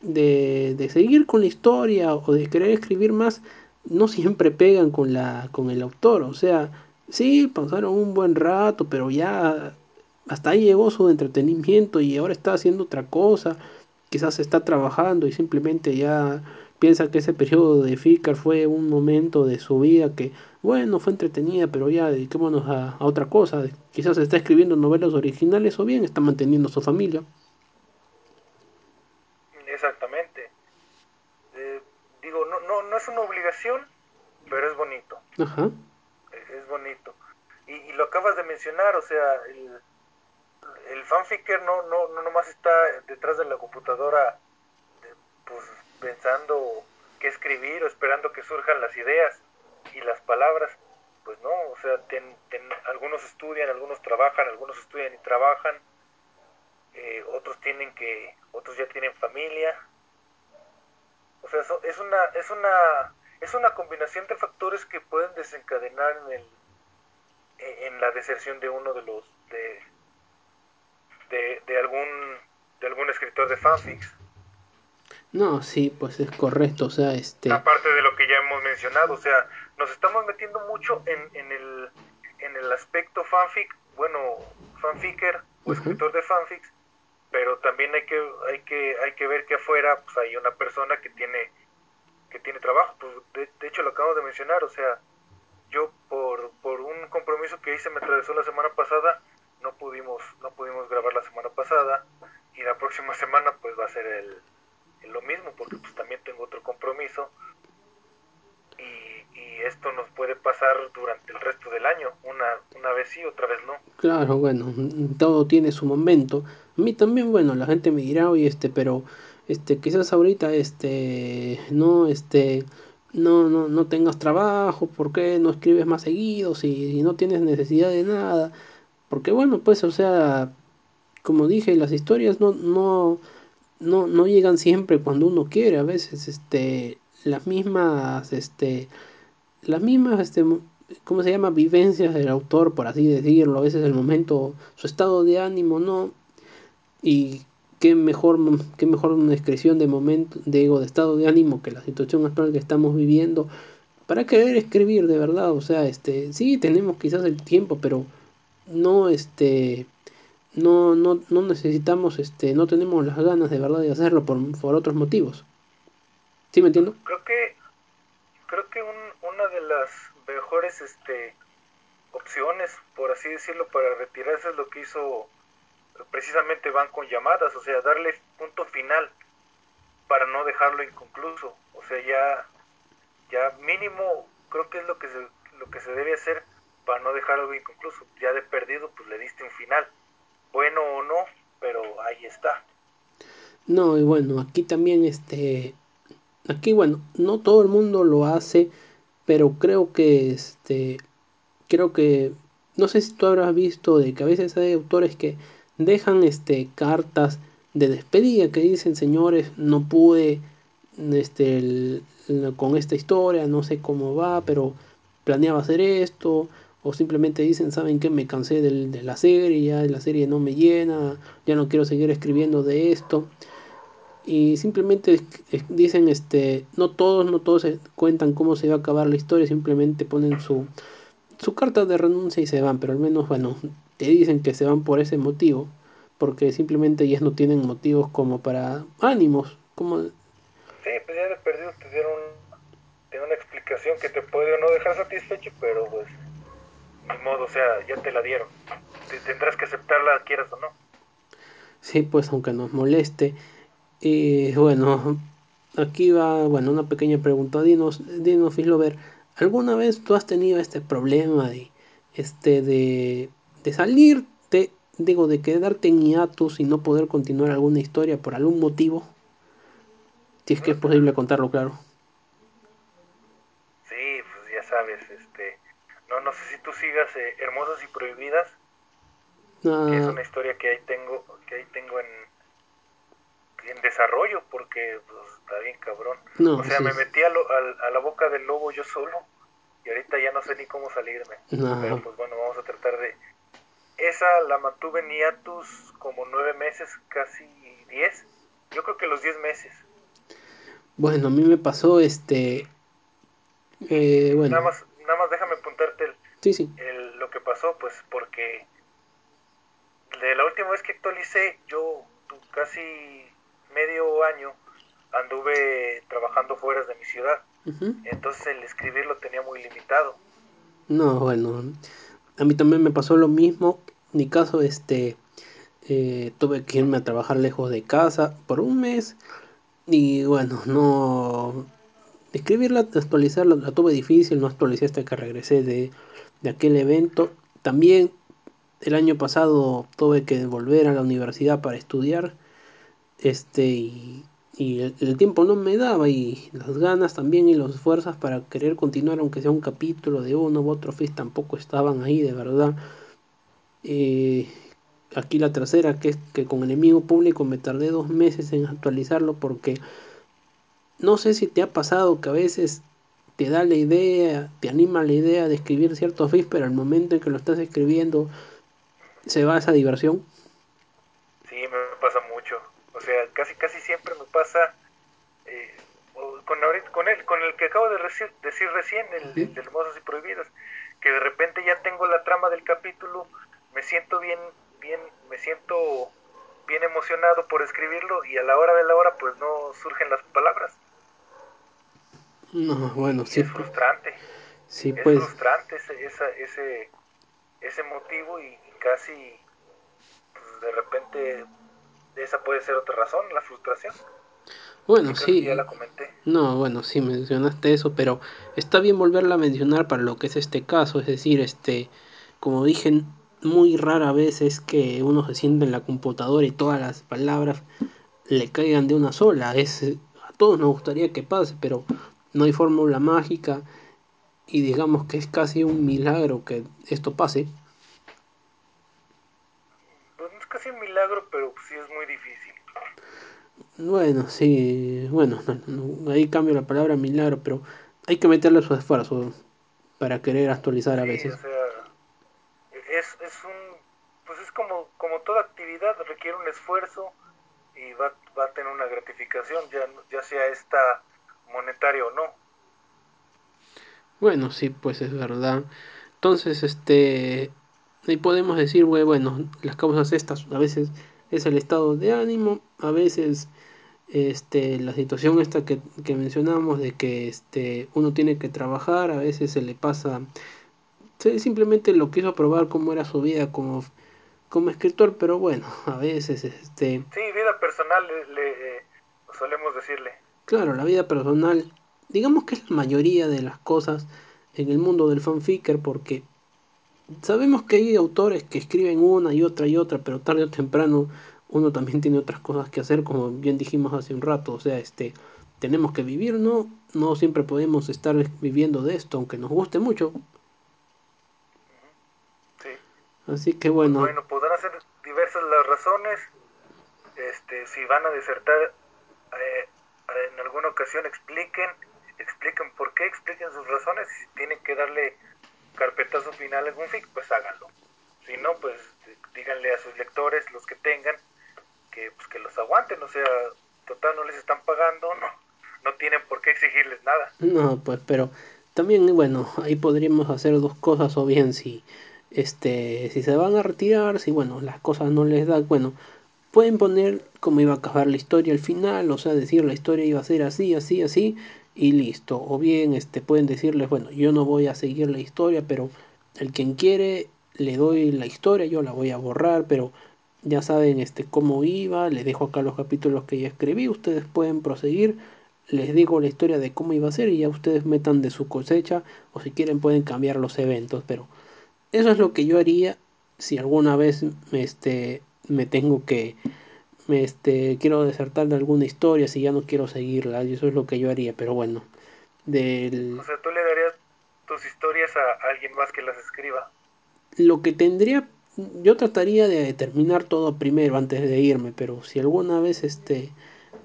de, de seguir con la historia o de querer escribir más, no siempre pegan con, la, con el autor. O sea, sí, pasaron un buen rato, pero ya hasta ahí llegó su entretenimiento y ahora está haciendo otra cosa. Quizás está trabajando y simplemente ya piensa que ese periodo de Ficar fue un momento de su vida que, bueno, fue entretenida, pero ya dediquémonos a, a otra cosa. Quizás está escribiendo novelas originales o bien está manteniendo su familia. Exactamente. Eh, digo, no, no, es una obligación, pero es bonito. Ajá. Es, bonito. Y, y, lo acabas de mencionar, o sea, el, el fanficker no, no, no nomás está detrás de la computadora pues pensando qué escribir o esperando que surjan las ideas y las palabras. Pues no, o sea, ten, ten, algunos estudian, algunos trabajan, algunos estudian y trabajan, eh, otros tienen que, otros ya tienen familia. O sea, eso, es una, es una, es una combinación de factores que pueden desencadenar en el, en la deserción de uno de los, de, de, de algún, de algún escritor de fanfics. No, sí, pues es correcto, o sea, este... Aparte de lo que ya hemos mencionado, o sea, nos estamos metiendo mucho en, en, el, en el aspecto fanfic, bueno, fanficker o escritor uh -huh. de fanfics, pero también hay que, hay que, hay que ver que afuera pues, hay una persona que tiene, que tiene trabajo, pues, de, de hecho lo acabo de mencionar, o sea, yo por, por un compromiso que hice me atravesó la semana pasada, no pudimos, no pudimos grabar la semana pasada, y la próxima semana pues va a ser el, lo mismo porque pues también tengo otro compromiso y, y, esto nos puede pasar durante el resto del año, una, una vez sí, otra vez no. Claro, bueno, todo tiene su momento. A mí también, bueno, la gente me dirá, oye, este, pero este, quizás ahorita este no este no, no, no tengas trabajo, ¿por qué no escribes más seguido si, si no tienes necesidad de nada? Porque bueno, pues, o sea, como dije, las historias no, no, no, no llegan siempre cuando uno quiere, a veces este, las mismas, este, las mismas, este, ¿cómo se llama? Vivencias del autor, por así decirlo, a veces el momento, su estado de ánimo, ¿no? Y qué mejor, qué mejor una expresión de momento, de ego, de estado de ánimo que la situación actual que estamos viviendo para querer escribir de verdad, o sea, este, sí tenemos quizás el tiempo, pero no, este, no, no, no necesitamos, este, no tenemos las ganas de verdad de hacerlo por, por otros motivos. ¿Sí me entiendo? Creo que, creo que un, una de las mejores, este, opciones, por así decirlo, para retirarse es lo que hizo precisamente van con llamadas, o sea, darle punto final para no dejarlo inconcluso. O sea, ya, ya mínimo creo que es lo que se, lo que se debe hacer para no dejar algo inconcluso. Ya de perdido, pues le diste un final. Bueno o no, pero ahí está. No, y bueno, aquí también este aquí bueno, no todo el mundo lo hace, pero creo que este creo que no sé si tú habrás visto de que a veces hay autores que dejan este cartas de despedida que dicen señores no pude este con esta historia no sé cómo va pero planeaba hacer esto o simplemente dicen saben que me cansé del, de la serie ya la serie no me llena ya no quiero seguir escribiendo de esto y simplemente dicen este no todos no todos cuentan cómo se va a acabar la historia simplemente ponen su su carta de renuncia y se van pero al menos bueno te dicen que se van por ese motivo, porque simplemente ellas no tienen motivos como para ánimos, como... Sí, pues ya de perdido te dieron te una explicación que te puede o no dejar satisfecho, pero pues ni modo, o sea, ya te la dieron. Te, tendrás que aceptarla, quieras o no. Sí, pues aunque nos moleste. Y bueno, aquí va, bueno, una pequeña pregunta. Dinos, dinos, Fislover, ¿alguna vez tú has tenido este problema de, este, de, de salirte digo, de quedarte en hiatus y no poder continuar alguna historia por algún motivo. Si es que es posible contarlo, claro. Sí, pues ya sabes, este, no, no sé si tú sigas eh, Hermosas y Prohibidas, que es Ah, una historia que ahí tengo, que ahí tengo en, en desarrollo, porque pues, está bien cabrón. no, O sea, sí. me metí a, lo- al- a la boca del lobo yo solo, y ahorita ya no sé ni cómo salirme. Pero pues bueno, vamos a tratar de... Esa la mantuve en hiatus como nueve meses, casi diez. Yo creo que los diez meses. bueno, a mí me pasó este. eh, Y nada bueno, más, nada más déjame apuntarte el, sí, sí. el- lo que pasó, pues porque de la última vez que actualicé, yo tu- casi medio año anduve trabajando fuera de mi ciudad. Entonces el escribir lo tenía muy limitado. No, bueno, a mí también me pasó lo mismo. En mi caso, este, eh, tuve que irme a trabajar lejos de casa por un mes y bueno, no, escribirla, actualizarla, la tuve difícil, no actualicé hasta que regresé de, de aquel evento. También el año pasado tuve que volver a la universidad para estudiar, este, y, y el, tiempo no me daba y las ganas también y los esfuerzos para querer continuar, aunque sea un capítulo de uno u otro FIS, tampoco estaban ahí, de verdad. Eh, aquí la tercera, que es que con enemigo público me tardé dos meses en actualizarlo porque no sé si te ha pasado que a veces te da la idea, te anima la idea de escribir cierto FIS, pero al momento en que lo estás escribiendo se va esa diversión. Sí, sea, casi casi siempre me pasa eh, con, ahorita- con, el, con el que acabo de decir, decir recién, el, de Hermosas y Prohibidas, que de repente ya tengo la trama del capítulo, me siento bien, bien, me siento bien emocionado por escribirlo y a la hora de la hora pues no surgen las palabras. No, bueno, y sí, es frustrante, sí, es pues, frustrante ese, esa, ese, ese motivo y casi pues, de repente esa puede ser otra razón, la frustración, bueno, que ya sí, la comenté. no, bueno, sí mencionaste eso, pero está bien volverla a mencionar para lo que es este caso, es decir, este, como dije, muy rara vez es que uno se siente en la computadora y todas las palabras le caigan de una sola, es, a todos nos gustaría que pase, pero no hay fórmula mágica y digamos que es casi un milagro que esto pase. Pues no es casi un milagro, pero sí es muy difícil. Bueno, sí, bueno, no, no, ahí cambio la palabra milagro, pero hay que meterle su esfuerzo para querer actualizar a Sí, o veces. sea, es, es un, pues es como, como toda actividad, requiere un esfuerzo y va, va a tener una gratificación, ya, ya sea esta monetaria o no. Bueno, sí, pues es verdad. Entonces, este, ahí podemos decir, bueno, las causas estas a veces es el estado de ánimo, a veces este, la situación esta que, que mencionamos de que este, uno tiene que trabajar, a veces se le pasa, se simplemente lo quiso probar cómo era su vida como, como escritor, pero bueno, a veces, este, Sí, vida personal, le, le eh, solemos decirle. claro, la vida personal, digamos que es la mayoría de las cosas en el mundo del fanficker, porque sabemos que hay autores que escriben una y otra y otra, pero tarde o temprano uno también tiene otras cosas que hacer, como bien dijimos hace un rato, o sea, este, tenemos que vivir, ¿no? No siempre podemos estar viviendo de esto, aunque nos guste mucho. Sí, Así que pues bueno, bueno, podrán ser diversas las razones. Este, si van a desertar eh, en alguna ocasión, expliquen, expliquen por qué, expliquen sus razones. Y si tienen que darle carpetazo final a algún fic, pues háganlo. Si no, pues díganle a sus lectores, los que tengan, que, pues, que los aguanten. O sea, total no les están pagando, no, no tienen por qué exigirles nada. no, pues, pero también, bueno, ahí podríamos hacer dos cosas, o bien si, este, si se van a retirar, si, bueno, las cosas no les dan, bueno, pueden poner cómo iba a acabar la historia al final, o sea, decir la historia iba a ser así, así, así, y listo. O bien este, pueden decirles, bueno, yo no voy a seguir la historia, pero el quien quiere le doy la historia, yo la voy a borrar, pero ya saben este, cómo iba, les dejo acá los capítulos que ya escribí, ustedes pueden proseguir, les digo la historia de cómo iba a ser y ya ustedes metan de su cosecha, o si quieren pueden cambiar los eventos, pero eso es lo que yo haría si alguna vez este, me tengo que, este, quiero desertar de alguna historia, si ya no quiero seguirla, y eso es lo que yo haría, pero bueno. Del... O sea, tú le darías tus historias a alguien más que las escriba. Lo que tendría, yo trataría de terminar todo primero antes de irme, pero si alguna vez este,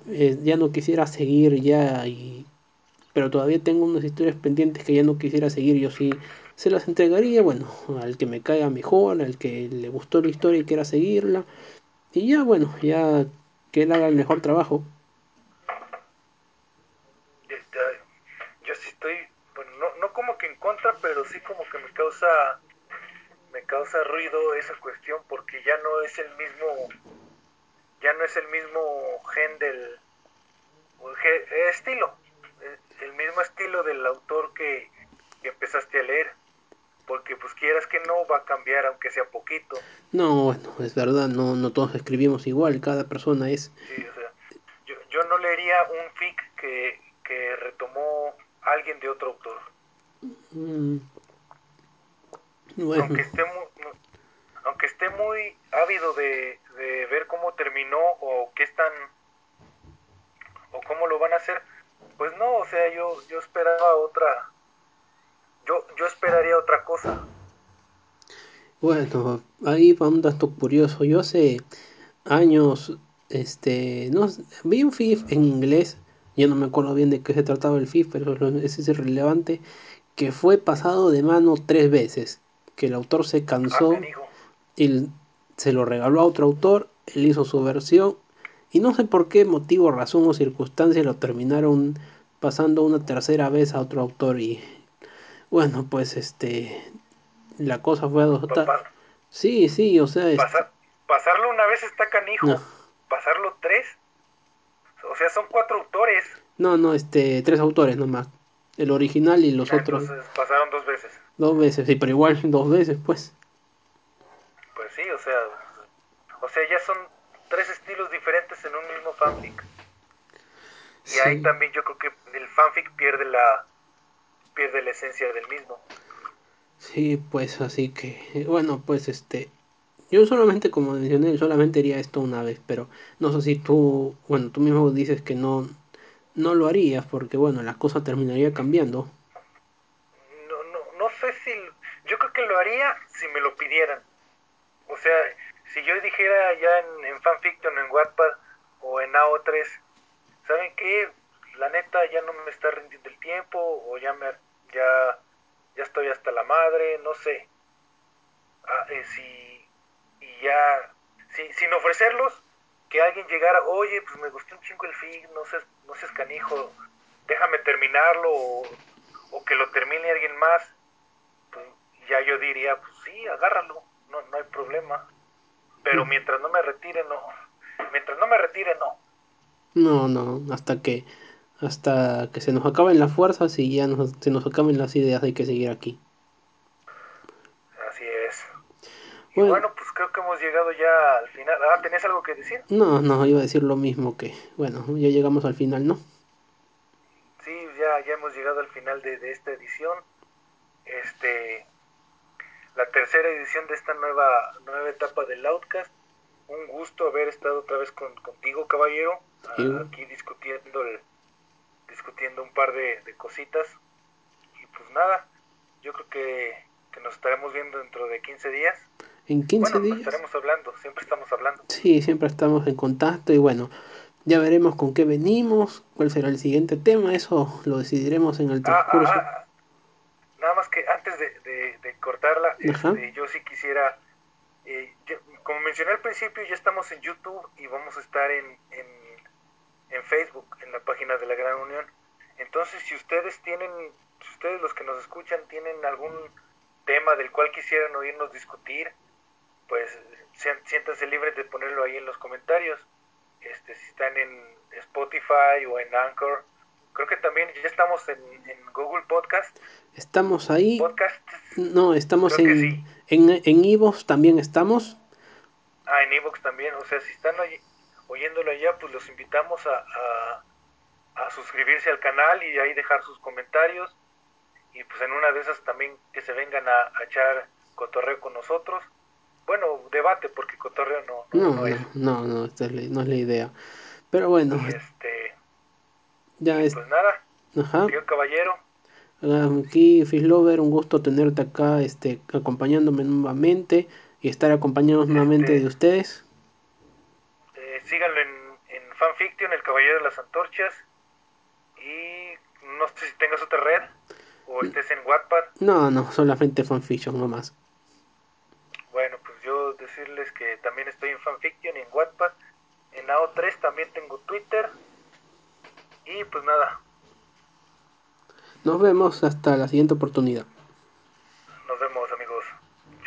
eh, ya no quisiera seguir ya y pero todavía tengo unas historias pendientes que ya no quisiera seguir. Yo sí se las entregaría, bueno, al que me caiga mejor, al que le gustó la historia y quiera seguirla. Y ya, bueno, ya que él haga el mejor trabajo. Yo sí estoy, bueno, no, no como que en contra, pero sí como que me causa, me causa ruido esa cuestión porque ya no es el mismo, ya no es el mismo gen del, estilo el mismo estilo del autor que, que, empezaste a leer. Porque pues quieras que no va a cambiar aunque sea poquito. No, bueno, es verdad, no, no todos escribimos igual, cada persona es... Sí, o sea, yo, yo no leería un fic que, que retomó alguien de otro autor. Mm. Bueno. Aunque esté muy, aunque esté muy ávido de, de ver cómo terminó o qué están o cómo lo van a hacer, pues no, o sea, yo, yo esperaba otra, yo, yo esperaría otra cosa. Bueno, ahí va un dato curioso. Yo hace años, este, no, vi un FIF en inglés, yo no me acuerdo bien de qué se trataba el FIF, pero ese es irrelevante, que fue pasado de mano tres veces, que el autor se cansó ah, y se lo regaló a otro autor, él hizo su versión y no sé por qué motivo, razón o circunstancia lo terminaron pasando una tercera vez a otro autor y bueno, pues este la cosa fue adoptada. Pues sí, sí, o sea, este pasarlo una vez está canijo. Pasarlo tres. O sea, son cuatro autores. No, no, este, tres autores nomás. El original y los ah, otros. Entonces pasaron dos veces. Dos veces, sí, pero igual dos veces, pues. Pues sí, o sea, o sea, ya son tres estilos diferentes en un mismo fanfic. Y ahí también yo creo que el fanfic pierde la pierde la esencia del mismo. Sí, pues así que bueno, pues este yo solamente como mencioné, solamente haría esto una vez, pero no sé si tú, bueno, tú mismo dices que no no lo harías porque bueno, la cosa terminaría cambiando. No no no sé si yo creo que lo haría si me lo pidieran. O sea, si yo dijera ya en, en fanfiction, en Wattpad o en AO3, ¿saben qué? La neta ya no me está rindiendo el tiempo o ya me ya ya estoy hasta la madre, no sé. Ah, eh, si y ya si, sin ofrecerlos que alguien llegara, "Oye, pues me gustó un chingo el fic, no sé no seas canijo, déjame terminarlo o, o que lo termine alguien más." Pues ya yo diría, "Pues sí, agárralo, no no hay problema." Pero mientras no me retire, no. Mientras no me retire, no. No, no, hasta que hasta que se nos acaben las fuerzas y ya nos, se nos acaben las ideas, hay que seguir aquí. Así es. Y bueno, pues creo que hemos llegado ya al final. Ah, ¿tenés algo que decir? No, no, iba a decir lo mismo que, bueno, ya llegamos al final, ¿no? Sí, ya, ya hemos llegado al final de, de esta edición. Este, la tercera edición de esta nueva, nueva etapa del Outcast. Un gusto haber estado otra vez con, contigo, caballero, aquí discutiendo, el, discutiendo un par de, de, cositas. Y pues nada, yo creo que, que, nos estaremos viendo dentro de 15 días. En 15 bueno, días. estaremos hablando, siempre estamos hablando. Sí, siempre estamos en contacto y bueno, ya veremos con qué venimos, cuál será el siguiente tema, eso lo decidiremos en el transcurso. Ah, ah, ah nada más que antes de, de, de cortarla, este, yo sí quisiera, eh, yo, como mencioné al principio, ya estamos en YouTube y vamos a estar en, en, en, Facebook, en la página de la Gran Unión. Entonces, si ustedes tienen, si ustedes los que nos escuchan tienen algún tema del cual quisieran oírnos discutir, pues siéntanse libres de ponerlo ahí en los comentarios. Este, si están en Spotify o en Anchor, creo que también ya estamos en, en Google Podcast. Estamos ahí. ¿Podcast? No, estamos creo en, sí. en, en Evox también estamos. Ah, en Evox también. O sea, si están oy oyéndolo allá, pues los invitamos a, a, a, suscribirse al canal y ahí dejar sus comentarios. Y pues en una de esas también que se vengan a, a echar cotorreo con nosotros. bueno, debate, porque cotorreo no, No, no, no, es. no, no, esta es la- no es la idea. Pero bueno, Y este, ya y es. pues nada, Ajá. señor caballero, Aquí, Fishlover, un gusto tenerte acá, este, acompañándome nuevamente y estar acompañados nuevamente Este- de ustedes. Síganlo en, en Fanfiction, El Caballero de las Antorchas. Y no sé si tengas otra red o estés en Wattpad. No, no, solamente fanfiction nomás. Bueno, pues yo decirles que también estoy en Fanfiction y en Wattpad. En AO3 también tengo Twitter. Y pues nada, Nos vemos hasta la siguiente oportunidad.